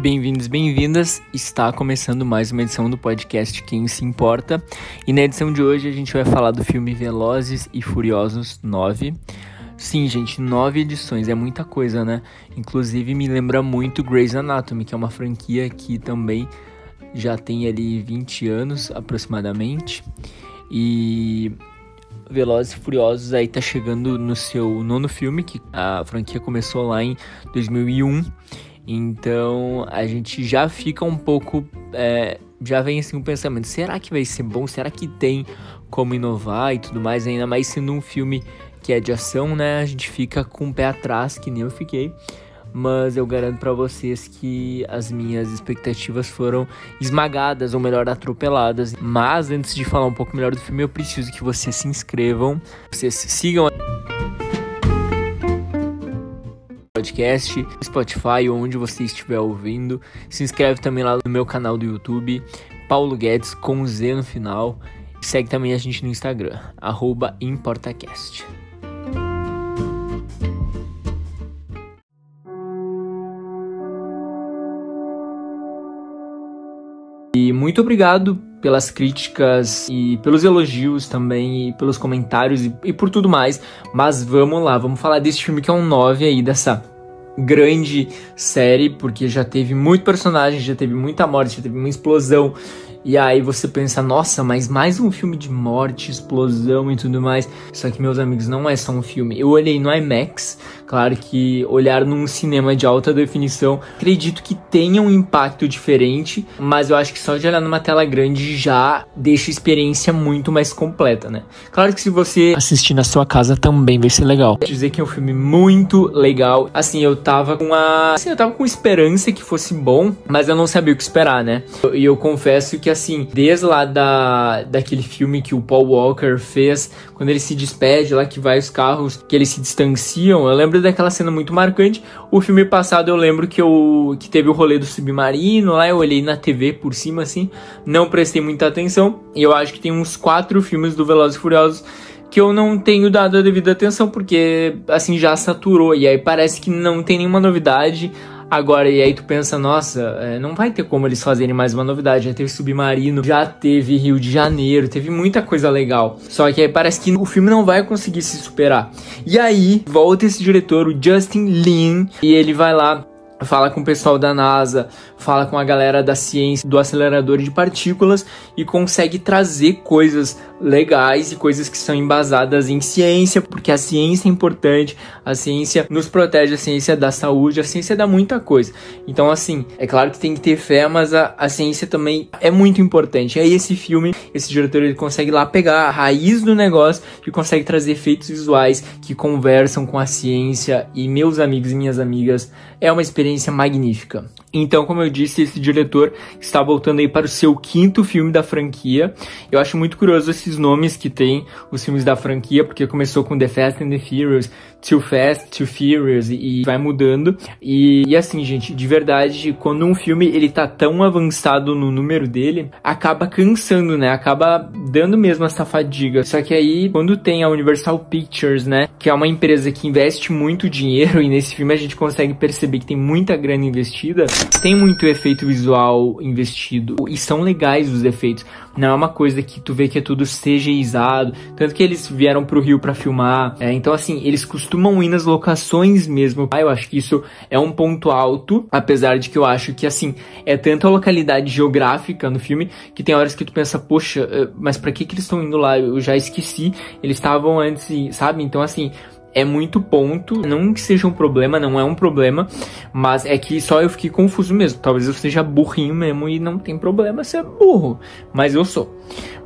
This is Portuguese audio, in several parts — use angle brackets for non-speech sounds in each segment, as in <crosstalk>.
Bem-vindos, bem-vindas. Está começando mais uma edição do podcast Quem se importa. E na edição de hoje a gente vai falar do filme Velozes e Furiosos 9. Sim, gente, nove edições é muita coisa, né? Inclusive me lembra muito Grey's Anatomy, que é uma franquia que também já tem ali 20 anos aproximadamente. E Velozes e Furiosos aí tá chegando no seu nono filme, que a franquia começou lá em 2001. Então a gente já fica um pouco. É, já vem assim um pensamento: será que vai ser bom? Será que tem como inovar e tudo mais? Ainda mais sendo um filme que é de ação, né? A gente fica com o pé atrás, que nem eu fiquei. Mas eu garanto para vocês que as minhas expectativas foram esmagadas, ou melhor, atropeladas. Mas antes de falar um pouco melhor do filme, eu preciso que vocês se inscrevam, vocês sigam podcast, Spotify onde você estiver ouvindo. Se inscreve também lá no meu canal do YouTube, Paulo Guedes com Z no final. Segue também a gente no Instagram, ImportaCast. E muito obrigado pelas críticas e pelos elogios também, e pelos comentários e, e, por tudo mais. Mas vamos lá, vamos falar desse filme que é um 9 aí, dessa grande série, porque já teve muito personagem, já teve muita morte, já teve uma explosão. E aí você pensa, nossa, mas mais um filme de morte, explosão e tudo mais. Só que, meus amigos, não é só um filme. Eu olhei no IMAX, Claro que olhar num cinema de alta definição, acredito que tenha um impacto diferente, mas eu acho que só de olhar numa tela grande já deixa a experiência muito mais completa, né? Claro que se você assistir na sua casa também vai ser legal. Vou dizer que é um filme muito legal. Assim, eu tava com a, assim, eu tava com esperança que fosse bom, mas eu não sabia o que esperar, né? E eu, eu confesso que assim, desde lá da daquele filme que o Paul Walker fez, quando ele se despede lá que vai os carros, que eles se distanciam, eu lembro daquela cena muito marcante. O filme passado eu lembro que eu que teve o rolê do submarino lá, eu olhei na TV por cima assim, não prestei muita atenção. E eu acho que tem uns quatro filmes do Velozes e Furiosos que eu não tenho dado a devida atenção porque assim já saturou e aí parece que não tem nenhuma novidade. Agora, e aí tu pensa, nossa, é, não vai ter como eles fazerem mais uma novidade. Já teve Submarino, já teve Rio de Janeiro, teve muita coisa legal. Só que aí parece que o filme não vai conseguir se superar. E aí, volta esse diretor, o Justin Lin, e ele vai lá fala com o pessoal da NASA, fala com a galera da ciência do acelerador de partículas e consegue trazer coisas legais e coisas que são embasadas em ciência, porque a ciência é importante, a ciência nos protege, a ciência dá saúde, a ciência dá muita coisa. Então, assim, é claro que tem que ter fé, mas a, a ciência também é muito importante. E aí, esse filme, esse diretor, ele consegue lá pegar a raiz do negócio e consegue trazer efeitos visuais que conversam com a ciência. E, meus amigos e minhas amigas, é uma experiência magnífica. Então, como eu disse, esse diretor está voltando aí para o seu quinto filme da franquia. Eu acho muito curioso esses nomes que tem os filmes da franquia, porque começou com The Fast and the Furious, Too Fast, Too Furious e vai mudando. E, e, assim, gente, de verdade, quando um filme ele tá tão avançado no número dele, acaba cansando, né? Acaba dando mesmo essa fadiga. Só que aí, quando tem a Universal Pictures, né, que é uma empresa que investe muito dinheiro e nesse filme a gente consegue perceber que tem muita grana investida, tem muito efeito visual investido e são legais os efeitos. Não é uma coisa que tu vê que é tudo CGizado, tanto que eles vieram pro Rio para filmar. É, então assim, eles costumam ir nas locações mesmo. Ah, eu acho que isso é um ponto alto, apesar de que eu acho que assim, é tanta a localidade geográfica no filme que tem horas que tu pensa, poxa, eh, mas para que que eles estão indo lá? Eu já esqueci. Eles estavam antes, sabe? Então assim, é muito ponto. Não que seja um problema, não é um problema, mas é que só eu fiquei confuso mesmo. Talvez eu seja burrinho mesmo e não tem problema ser burro, mas eu sou.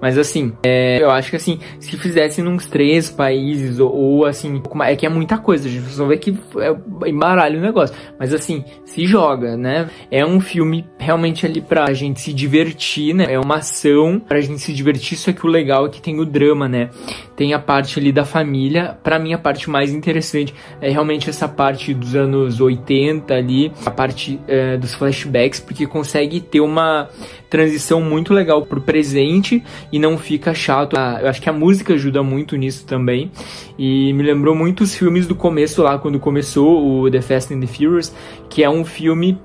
Mas assim, é, eu acho que assim, se fizessem uns três países ou, ou, assim, é que é muita coisa, a gente só vê que é embaralha o negócio. Mas assim, se joga, né? É um filme realmente ali pra gente se divertir, né? É uma ação pra gente se divertir, só que o legal é que tem o drama, né? Tem a parte ali da família. Pra mim, a parte mais interessante é realmente essa parte dos anos 80 ali, a parte é, dos flashbacks, porque consegue ter uma transição muito legal pro presente e não fica chato. Ah, eu acho que a música ajuda muito nisso também. E me lembrou muito os filmes do começo lá, quando começou o The Fast and the Furious, que é um filme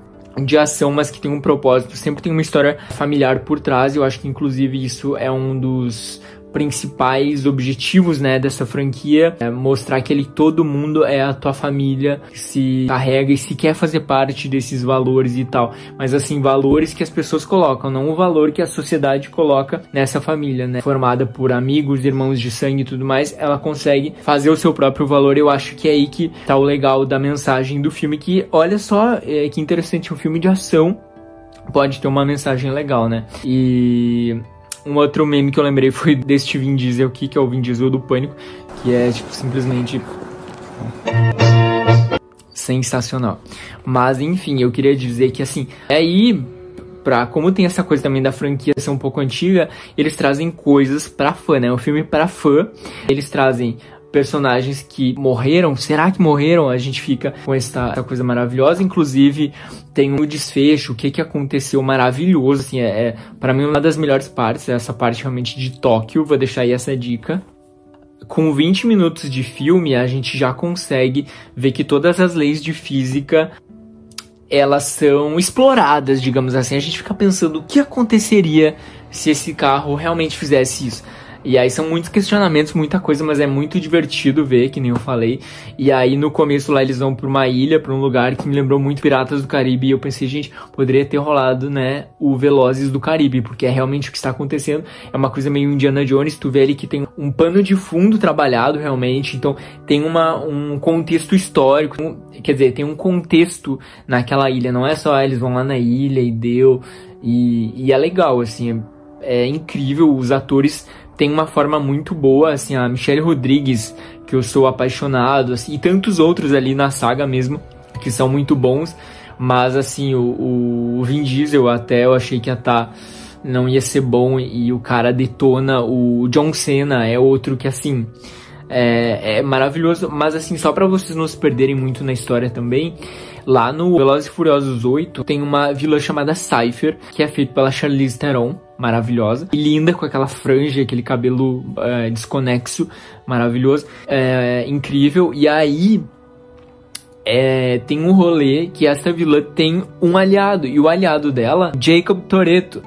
de ação, mas que tem um propósito, sempre tem uma história familiar por trás. Eu acho que inclusive isso é um dos principais objetivos, né, dessa franquia é mostrar que ele todo mundo é a tua família, se carrega e se quer fazer parte desses valores e tal. Mas assim, valores que as pessoas colocam, não o valor que a sociedade coloca nessa família, né? Formada por amigos, irmãos de sangue e tudo mais, ela consegue fazer o seu próprio valor. Eu acho que é aí que tá o legal da mensagem do filme que olha só, é, que interessante, um filme de ação pode ter uma mensagem legal, né? E um outro meme que eu lembrei foi deste Vin Diesel aqui, que é o Vin Diesel do Pânico, que é, tipo, simplesmente sensacional. Mas, enfim, eu queria dizer que, assim, aí, pra, como tem essa coisa também da franquia ser um pouco antiga, eles trazem coisas pra fã, né? É um filme pra fã. Eles trazem personagens que morreram, será que morreram? A gente fica com essa, essa coisa maravilhosa. Inclusive, tem um desfecho, o que que aconteceu maravilhoso, assim, é, é para mim uma das melhores partes, é essa parte realmente de Tóquio, vou deixar aí essa dica. Com 20 minutos de filme, a gente já consegue ver que todas as leis de física elas são exploradas, digamos assim. A gente fica pensando o que aconteceria se esse carro realmente fizesse isso. E aí são muitos questionamentos, muita coisa, mas é muito divertido ver, que nem eu falei. E aí no começo lá eles vão pra uma ilha, pra um lugar que me lembrou muito Piratas do Caribe. E eu pensei, gente, poderia ter rolado, né, o Velozes do Caribe, porque é realmente o que está acontecendo. É uma coisa meio Indiana Jones, tu vê ali que tem um pano de fundo trabalhado realmente. Então tem uma, um contexto histórico, quer dizer, tem um contexto naquela ilha. Não é só ah, eles vão lá na ilha e deu. E, e é legal, assim, é, é incrível. Os atores tem uma forma muito boa, assim, a Michelle Rodrigues, que eu sou apaixonado, assim, e tantos outros ali na saga mesmo, que são muito bons, mas assim, o, o Vin Diesel até eu achei que ia tá, não ia ser bom e o cara detona o John Cena é outro que assim é, é maravilhoso, mas assim só para vocês não se perderem muito na história também, lá no Velozes e Furiosos 8 tem uma vilã chamada Cypher que é feita pela Charlize Theron maravilhosa. E linda, com aquela franja, aquele cabelo é, desconexo, maravilhoso. É, incrível. E aí, é, tem um rolê que essa vilã tem um aliado. E o aliado dela, Jacob Toretto.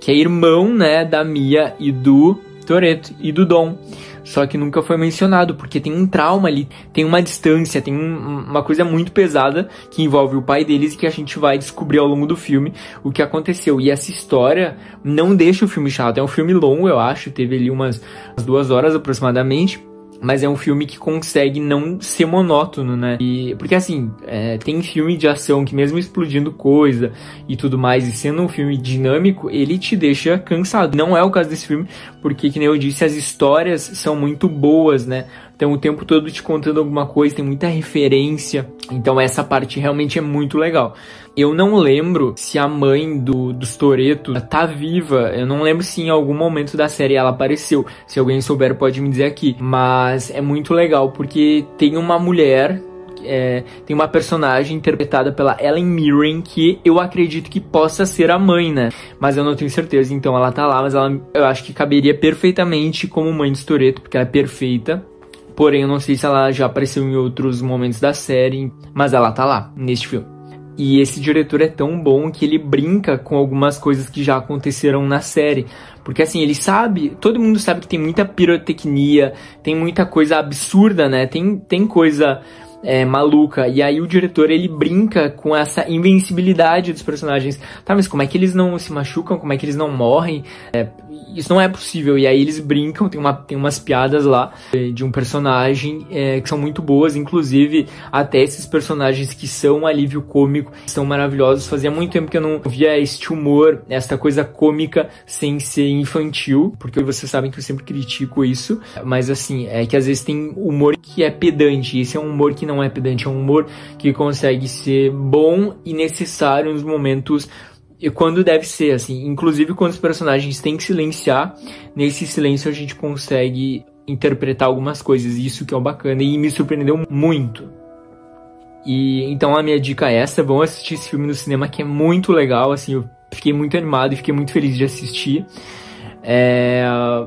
Que é irmão, né, da Mia e do Toretto e do Dom só que nunca foi mencionado, porque tem um trauma ali, tem uma distância, tem um, uma coisa muito pesada que envolve o pai deles e que a gente vai descobrir ao longo do filme o que aconteceu. E essa história não deixa o filme chato, é um filme longo, eu acho, teve ali umas, umas duas horas aproximadamente mas é um filme que consegue não ser monótono, né? E, porque assim, é, tem filme de ação que mesmo explodindo coisa e tudo mais, e sendo um filme dinâmico, ele te deixa cansado. Não é o caso desse filme, porque, que nem eu disse, as histórias são muito boas, né? Então o tempo todo te contando alguma coisa, tem muita referência. Então essa parte realmente é muito legal. Eu não lembro se a mãe do, dos Toreto tá viva. Eu não lembro se em algum momento da série ela apareceu. Se alguém souber, pode me dizer aqui. Mas é muito legal porque tem uma mulher é, tem uma personagem interpretada pela Ellen Mirren que eu acredito que possa ser a mãe, né? Mas eu não tenho certeza, então ela tá lá, mas ela, eu acho que caberia perfeitamente como mãe de Toreto, porque ela é perfeita. Porém, eu não sei se ela já apareceu em outros momentos da série, mas ela tá lá, neste filme. E esse diretor é tão bom que ele brinca com algumas coisas que já aconteceram na série. Porque assim, ele sabe, todo mundo sabe que tem muita pirotecnia, tem muita coisa absurda, né? Tem, tem coisa é, maluca. E aí o diretor ele brinca com essa invencibilidade dos personagens. Tá, mas como é que eles não se machucam? Como é que eles não morrem? É, isso não é possível. E aí eles brincam, tem, uma, tem umas piadas lá é, de um personagem é, que são muito boas, inclusive até esses personagens que são alívio cômico são maravilhosos. Fazia muito tempo que eu não via este humor, essa coisa cômica sem ser infantil, porque vocês sabem que eu sempre critico isso, mas assim, é que às vezes tem humor que é pedante, esse é um humor que não é pedante, é um humor que consegue ser bom e necessário nos momentos e quando deve ser, assim. Inclusive quando os personagens têm que silenciar, nesse silêncio a gente consegue interpretar algumas coisas. Isso que é bacana e me surpreendeu muito. E então a minha dica é essa, vão assistir esse filme no cinema que é muito legal, assim, eu fiquei muito animado e fiquei muito feliz de assistir. É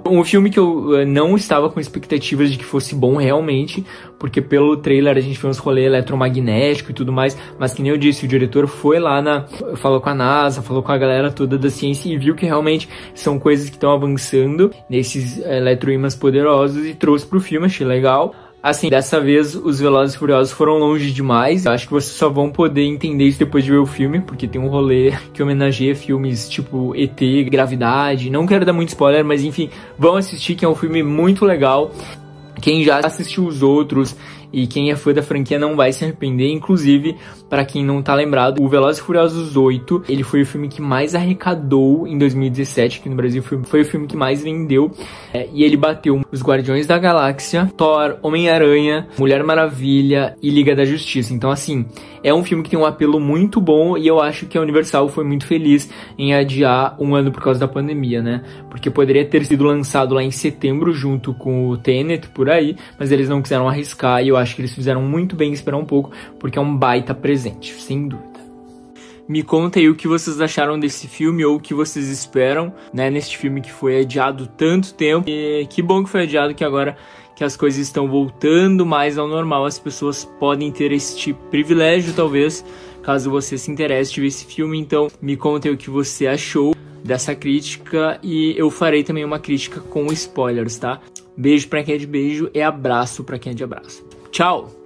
um filme que eu eh, não estava com expectativas de que fosse bom realmente, porque pelo trailer a gente vê uns rolês eletromagnético e tudo mais, mas que nem eu disse, o diretor foi lá na. falou com a NASA, falou com a galera toda da ciência e viu que realmente são coisas que estão avançando nesses eletroímãs poderosos e trouxe pro filme, achei legal. Assim, dessa vez os Velozes e Furiosos foram longe demais. Eu acho que vocês só vão poder entender isso depois de ver o filme, porque tem um rolê <laughs> que homenageia filmes tipo ET, Gravidade. Não quero dar muito spoiler, mas enfim, vão assistir que é um filme muito legal. Quem já assistiu os outros e quem é fã da franquia não vai se arrepender. Inclusive, para quem não tá lembrado, o Velozes e Furiosos 8, ele foi o filme que mais arrecadou em 2017 aqui no Brasil. Foi o filme que mais vendeu. É, e ele bateu os Guardiões da Galáxia, Thor, Homem-Aranha, Mulher Maravilha e Liga da Justiça. Então, assim, é um filme que tem um apelo muito bom e eu acho que a Universal foi muito feliz em adiar um ano por causa da pandemia, né? Porque poderia ter sido lançado lá em setembro junto com o Tenet por aí, mas eles não quiseram arriscar e eu acho que eles fizeram muito bem esperar um pouco, porque é um baita presente, sem dúvida. Me conta aí o que vocês acharam desse filme ou o que vocês esperam, né, neste filme que foi adiado tanto tempo. E que bom que foi adiado que agora que as coisas estão voltando mais ao normal, as pessoas podem ter este privilégio, talvez, caso você se interesse ver esse filme. Então, me conta aí o que você achou dessa crítica e eu farei também uma crítica com spoilers, tá? Beijo para quem é de beijo e abraço para quem é de abraço. Tchau!